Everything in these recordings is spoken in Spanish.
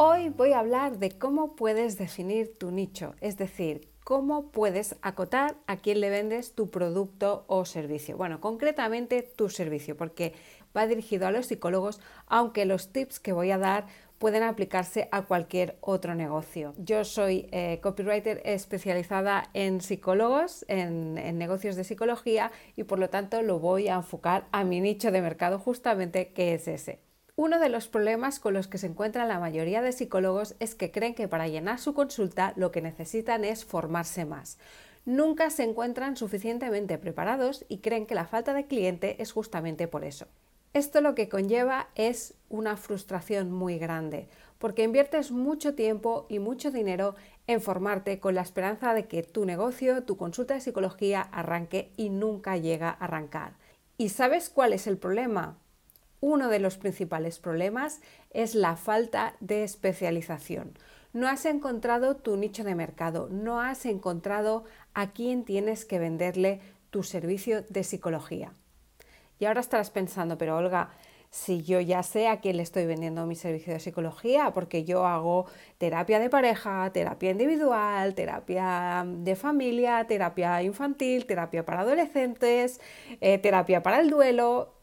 Hoy voy a hablar de cómo puedes definir tu nicho, es decir, cómo puedes acotar a quién le vendes tu producto o servicio. Bueno, concretamente tu servicio, porque va dirigido a los psicólogos, aunque los tips que voy a dar pueden aplicarse a cualquier otro negocio. Yo soy eh, copywriter especializada en psicólogos, en, en, negocios de psicología y por lo tanto lo voy a enfocar a mi nicho de mercado justamente que es ese. Uno de los problemas con los que se encuentran la mayoría de psicólogos es que creen que para llenar su consulta lo que necesitan es formarse más. Nunca se encuentran suficientemente preparados y creen que la falta de cliente es justamente por eso. Esto lo que conlleva es una frustración muy grande, porque inviertes mucho tiempo y mucho dinero en formarte con la esperanza de que tu negocio, tu consulta de psicología arranque y nunca llega a arrancar. ¿Y sabes cuál es el problema? Uno de los principales problemas es la falta de especialización. No has encontrado tu nicho de mercado, no has encontrado a quién tienes que venderle tu servicio de psicología. Y ahora estarás pensando, pero Olga, si yo ya sé a quién le estoy vendiendo mi servicio de psicología, porque yo hago terapia de pareja, terapia individual, terapia de familia, terapia infantil, terapia para adolescentes, eh, terapia para el duelo,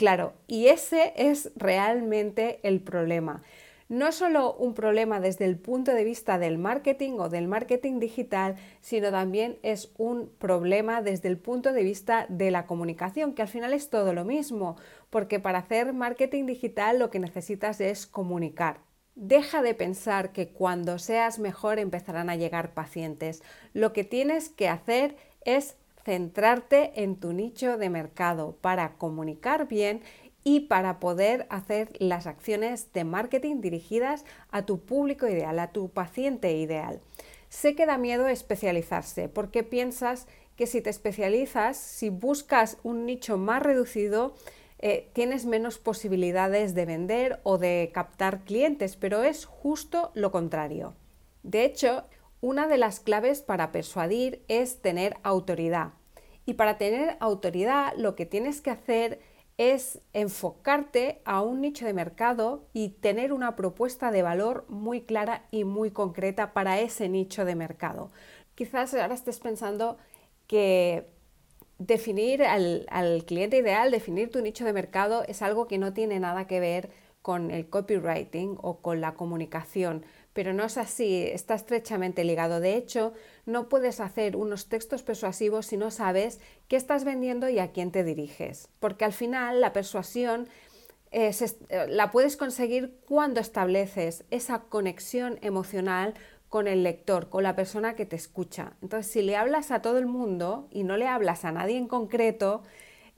Claro, y ese es realmente el problema. No solo un problema desde el punto de vista del marketing o del marketing digital, sino también es un problema desde el punto de vista de la comunicación, que al final es todo lo mismo, porque para hacer marketing digital lo que necesitas es comunicar. Deja de pensar que cuando seas mejor empezarán a llegar pacientes. Lo que tienes que hacer es centrarte en tu nicho de mercado para comunicar bien y para poder hacer las acciones de marketing dirigidas a tu público ideal, a tu paciente ideal. Sé que da miedo especializarse porque piensas que si te especializas, si buscas un nicho más reducido, eh, tienes menos posibilidades de vender o de captar clientes, pero es justo lo contrario. De hecho, una de las claves para persuadir es tener autoridad. Y para tener autoridad lo que tienes que hacer es enfocarte a un nicho de mercado y tener una propuesta de valor muy clara y muy concreta para ese nicho de mercado. Quizás ahora estés pensando que definir al, cliente ideal, definir tu nicho de mercado es algo que no tiene nada que ver con el copywriting o con la comunicación pero no es así, está estrechamente ligado. De hecho, no puedes hacer unos textos persuasivos si no sabes qué estás vendiendo y a quién te diriges, porque al final la persuasión eh, la puedes conseguir cuando estableces esa conexión emocional con el lector, con la persona que te escucha. Entonces, si le hablas a todo el mundo y no le hablas a nadie en concreto,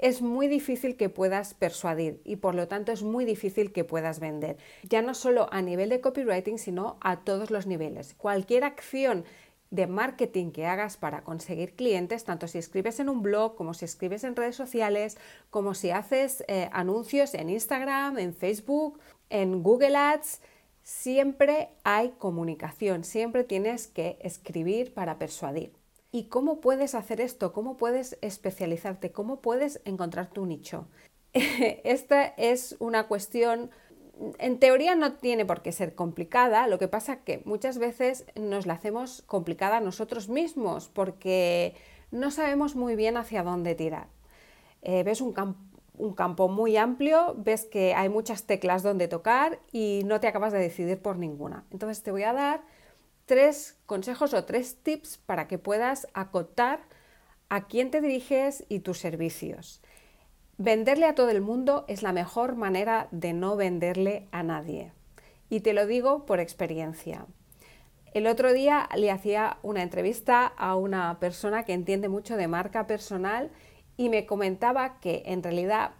es muy difícil que puedas persuadir y por lo tanto es muy difícil que puedas vender. Ya no solo a nivel de copywriting, sino a todos los niveles. Cualquier acción de marketing que hagas para conseguir clientes, tanto si escribes en un blog, como si escribes en redes sociales, como si haces eh, anuncios en Instagram, en Facebook, en Google Ads, siempre hay comunicación, siempre tienes que escribir para persuadir. ¿Y cómo puedes hacer esto? ¿Cómo puedes especializarte? ¿Cómo puedes encontrar tu nicho? Esta es una cuestión, en teoría no tiene por qué ser complicada, lo que pasa que muchas veces nos la hacemos complicada nosotros mismos porque no sabemos muy bien hacia dónde tirar. Eh, ves un, un campo muy amplio, ves que hay muchas teclas donde tocar y no te acabas de decidir por ninguna. Entonces te voy a dar tres consejos o tres tips para que puedas acotar a quién te diriges y tus servicios. Venderle a todo el mundo es la mejor manera de no venderle a nadie. Y te lo digo por experiencia. El otro día le hacía una entrevista a una persona que entiende mucho de marca personal y me comentaba que en realidad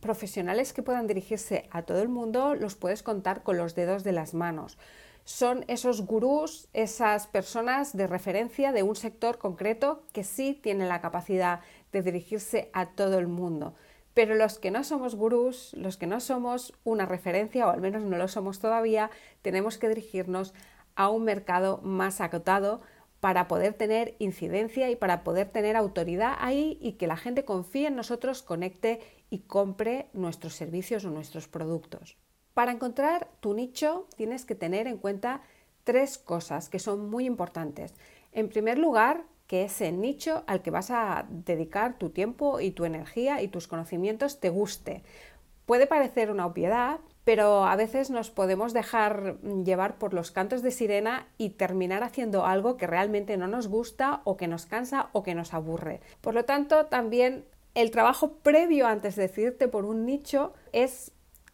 profesionales que puedan dirigirse a todo el mundo los puedes contar con los dedos de las manos. Son esos gurús, esas personas de referencia de un sector concreto que sí tienen la capacidad de dirigirse a todo el mundo. Pero los que no somos gurús, los que no somos una referencia, o al menos no lo somos todavía, tenemos que dirigirnos a un mercado más acotado para poder tener incidencia y para poder tener autoridad ahí y que la gente confíe en nosotros, conecte y compre nuestros servicios o nuestros productos. Para encontrar tu nicho tienes que tener en cuenta tres cosas que son muy importantes. En primer lugar, que ese nicho al que vas a dedicar tu tiempo y tu energía y tus conocimientos te guste. Puede parecer una obviedad, pero a veces nos podemos dejar llevar por los cantos de sirena y terminar haciendo algo que realmente no nos gusta o que nos cansa o que nos aburre. Por lo tanto, también el trabajo previo antes de decidirte por un nicho es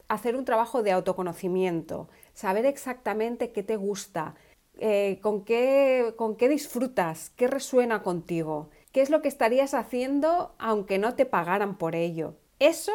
hacer un trabajo de autoconocimiento, saber exactamente qué te gusta, eh, con, qué, con qué disfrutas, qué resuena contigo, qué es lo que estarías haciendo aunque no te pagaran por ello. Eso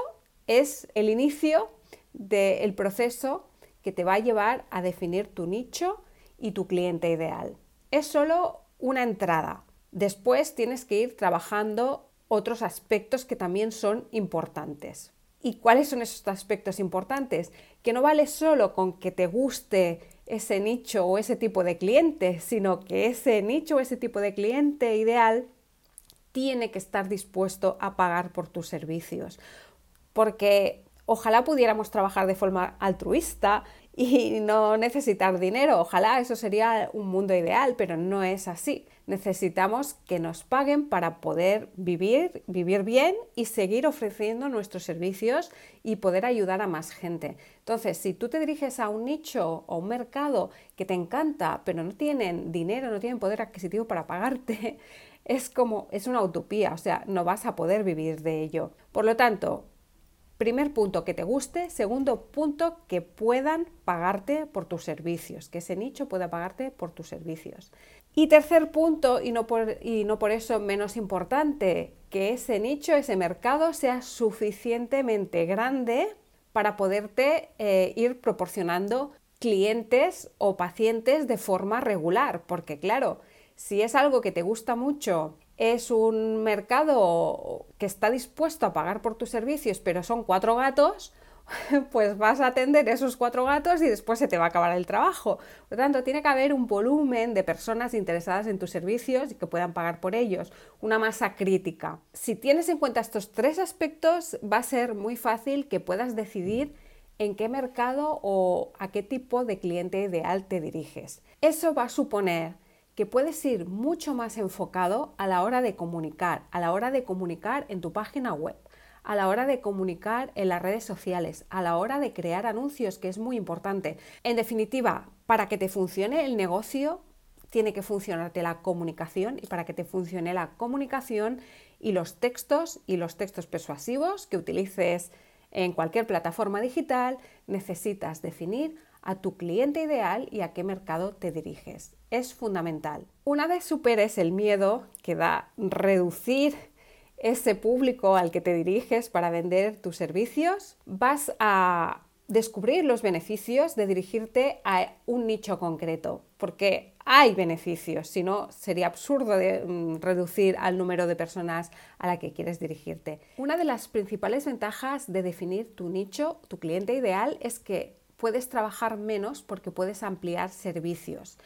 es el inicio del proceso que te va a llevar a definir tu nicho y tu cliente ideal. Es solo una entrada. Después tienes que ir trabajando otros aspectos que también son importantes. ¿Y cuáles son esos aspectos importantes? Que no vale solo con que te guste ese nicho o ese tipo de cliente, sino que ese nicho o ese tipo de cliente ideal tiene que estar dispuesto a pagar por tus servicios. Porque ojalá pudiéramos trabajar de forma altruista y no necesitar dinero. Ojalá eso sería un mundo ideal, pero no es así. Necesitamos que nos paguen para poder vivir, vivir bien y seguir ofreciendo nuestros servicios y poder ayudar a más gente. Entonces, si tú te diriges a un nicho o un mercado que te encanta, pero no tienen dinero, no tienen poder adquisitivo para pagarte, es como, es una utopía, o sea, no vas a poder vivir de ello. Por lo tanto, Primer punto, que te guste. Segundo punto, que puedan pagarte por tus servicios, que ese nicho pueda pagarte por tus servicios. Y tercer punto, y no por, y no por eso menos importante, que ese nicho, ese mercado sea suficientemente grande para poderte eh, ir proporcionando clientes o pacientes de forma regular, porque claro, si es algo que te gusta mucho es un mercado que está dispuesto a pagar por tus servicios, pero son cuatro gatos, pues vas a atender esos cuatro gatos y después se te va a acabar el trabajo. Por lo tanto, tiene que haber un volumen de personas interesadas en tus servicios y que puedan pagar por ellos, una masa crítica. Si tienes en cuenta estos tres aspectos, va a ser muy fácil que puedas decidir en qué mercado o a qué tipo de cliente ideal te diriges. Eso va a suponer que puedes ir mucho más enfocado a la hora de comunicar, a la hora de comunicar en tu página web, a la hora de comunicar en las redes sociales, a la hora de crear anuncios, que es muy importante. En definitiva, para que te funcione el negocio, tiene que funcionarte la comunicación y para que te funcione la comunicación y los textos y los textos persuasivos que utilices en cualquier plataforma digital, necesitas definir a tu cliente ideal y a qué mercado te diriges. Es fundamental. Una vez superes el miedo que da reducir ese público al que te diriges para vender tus servicios, vas a descubrir los beneficios de dirigirte a un nicho concreto, porque hay beneficios, si no sería absurdo de, mm, reducir al número de personas a la que quieres dirigirte. Una de las principales ventajas de definir tu nicho, tu cliente ideal, es que puedes trabajar menos porque puedes ampliar servicios.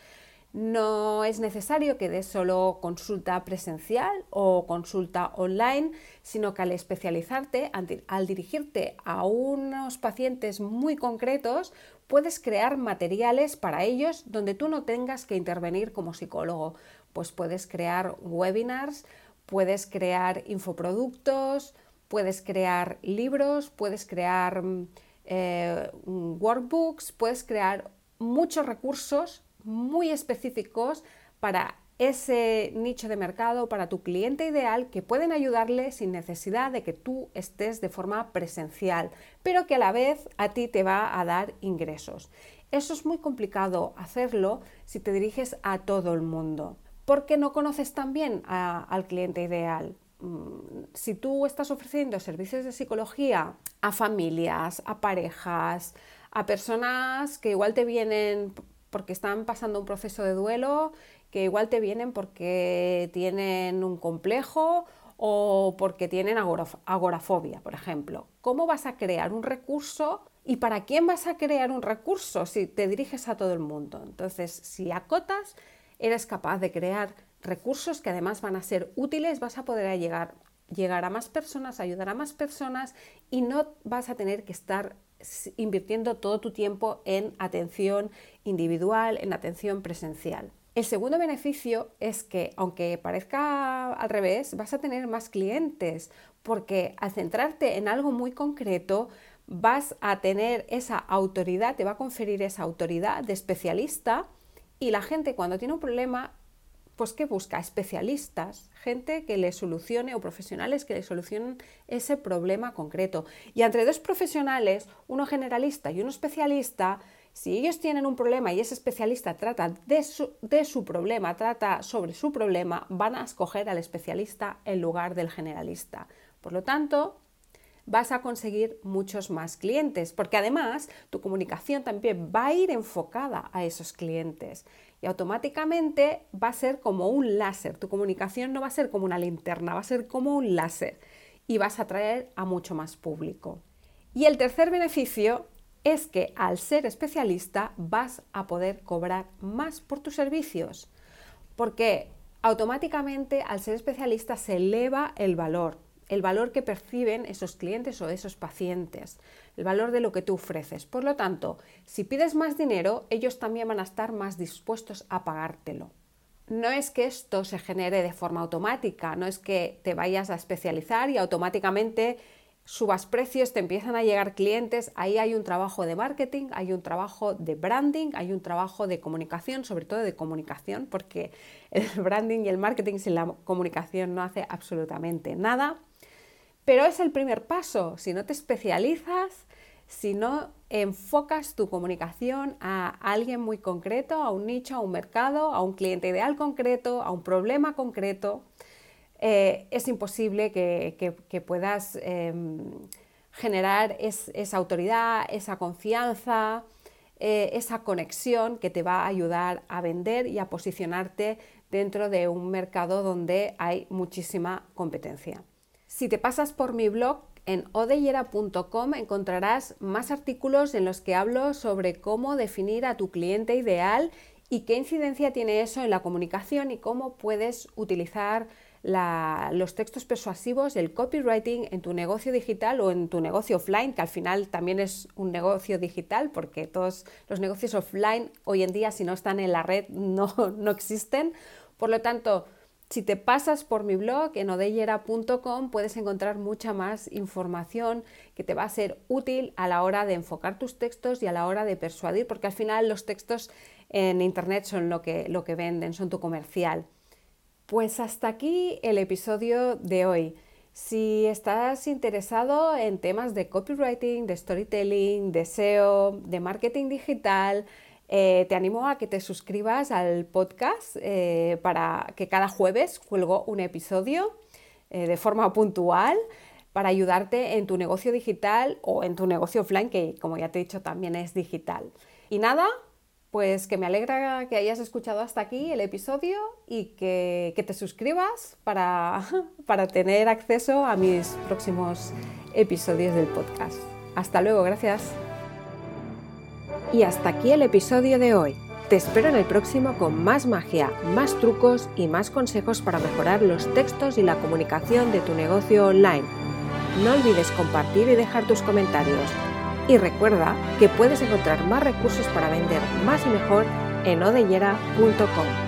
No es necesario que des solo consulta presencial o consulta online, sino que al especializarte, al dirigirte a unos pacientes muy concretos, puedes crear materiales para ellos donde tú no tengas que intervenir como psicólogo. Pues puedes crear webinars, puedes crear infoproductos, puedes crear libros, puedes crear mm, eh, workbooks, puedes crear muchos recursos muy específicos para ese nicho de mercado, para tu cliente ideal, que pueden ayudarle sin necesidad de que tú estés de forma presencial, pero que a la vez a ti te va a dar ingresos. Eso es muy complicado hacerlo si te diriges a todo el mundo, porque no conoces tan bien al cliente ideal. Mm, si tú estás ofreciendo servicios de psicología a familias, a parejas, a personas que igual te vienen porque están pasando un proceso de duelo, que igual te vienen porque tienen un complejo o porque tienen agorafobia, por ejemplo. ¿Cómo vas a crear un recurso y para quién vas a crear un recurso si te diriges a todo el mundo? Entonces, si acotas, eres capaz de crear recursos que además van a ser útiles, vas a poder llegar, llegar a más personas, ayudar a más personas y no vas a tener que estar invirtiendo todo tu tiempo en atención individual, en atención presencial. El segundo beneficio es que, aunque parezca al revés, vas a tener más clientes, porque al centrarte en algo muy concreto, vas a tener esa autoridad, te va a conferir esa autoridad de especialista y la gente cuando tiene un problema, pues ¿qué busca? Especialistas, gente que le solucione o profesionales que le solucionen ese problema concreto. Y entre dos profesionales, uno generalista y uno especialista, si ellos tienen un problema y ese especialista trata de su, problema, trata sobre su problema, van a escoger al especialista en lugar del generalista. Por lo tanto, vas a conseguir muchos más clientes, porque además tu comunicación también va a ir enfocada a esos clientes y automáticamente va a ser como un láser. Tu comunicación no va a ser como una linterna, va a ser como un láser y vas a atraer a mucho más público. Y el tercer beneficio es que al ser especialista vas a poder cobrar más por tus servicios, porque automáticamente al ser especialista se eleva el valor, el valor que perciben esos clientes o esos pacientes, el valor de lo que tú ofreces. Por lo tanto, si pides más dinero, ellos también van a estar más dispuestos a pagártelo. No es que esto se genere de forma automática, no es que te vayas a especializar y automáticamente subas precios, te empiezan a llegar clientes, ahí hay un trabajo de marketing, hay un trabajo de branding, hay un trabajo de comunicación, sobre todo de comunicación, porque el branding y el marketing sin la comunicación no hace absolutamente nada. Pero es el primer paso, si no te especializas, si no enfocas tu comunicación a alguien muy concreto, a un nicho, a un mercado, a un cliente ideal concreto, a un problema concreto, eh, es imposible que, puedas em, generar esa autoridad, esa confianza, eh, esa conexión que te va a ayudar a vender y a posicionarte dentro de un mercado donde hay muchísima competencia. Si te pasas por mi blog, en odeyera.com encontrarás más artículos en los que hablo sobre cómo definir a tu cliente ideal y qué incidencia tiene eso en la comunicación y cómo puedes utilizar los textos persuasivos, el copywriting en tu negocio digital o en tu negocio offline, que al final también es un negocio digital, porque todos los negocios offline hoy en día, si no están en la red, no, no existen. Por lo tanto, si te pasas por mi blog en odeyera.com puedes encontrar mucha más información que te va a ser útil a la hora de enfocar tus textos y a la hora de persuadir, porque al final los textos en Internet son lo que, lo que venden, son tu comercial. Pues hasta aquí el episodio de hoy. Si estás interesado en temas de copywriting, de storytelling, de SEO, de marketing digital, eh, te animo a que te suscribas al podcast eh, para que cada jueves cuelgo un episodio eh, de forma puntual para ayudarte en tu negocio digital o en tu negocio offline, que como ya te he dicho también es digital. Y nada, pues que me alegra que hayas escuchado hasta aquí el episodio y que, te suscribas para, para tener acceso a mis próximos episodios del podcast. Hasta luego, gracias. Y hasta aquí el episodio de hoy. Te espero en el próximo con más magia, más trucos y más consejos para mejorar los textos y la comunicación de tu negocio online. No olvides compartir y dejar tus comentarios. Y recuerda que puedes encontrar más recursos para vender más y mejor en odellera.com.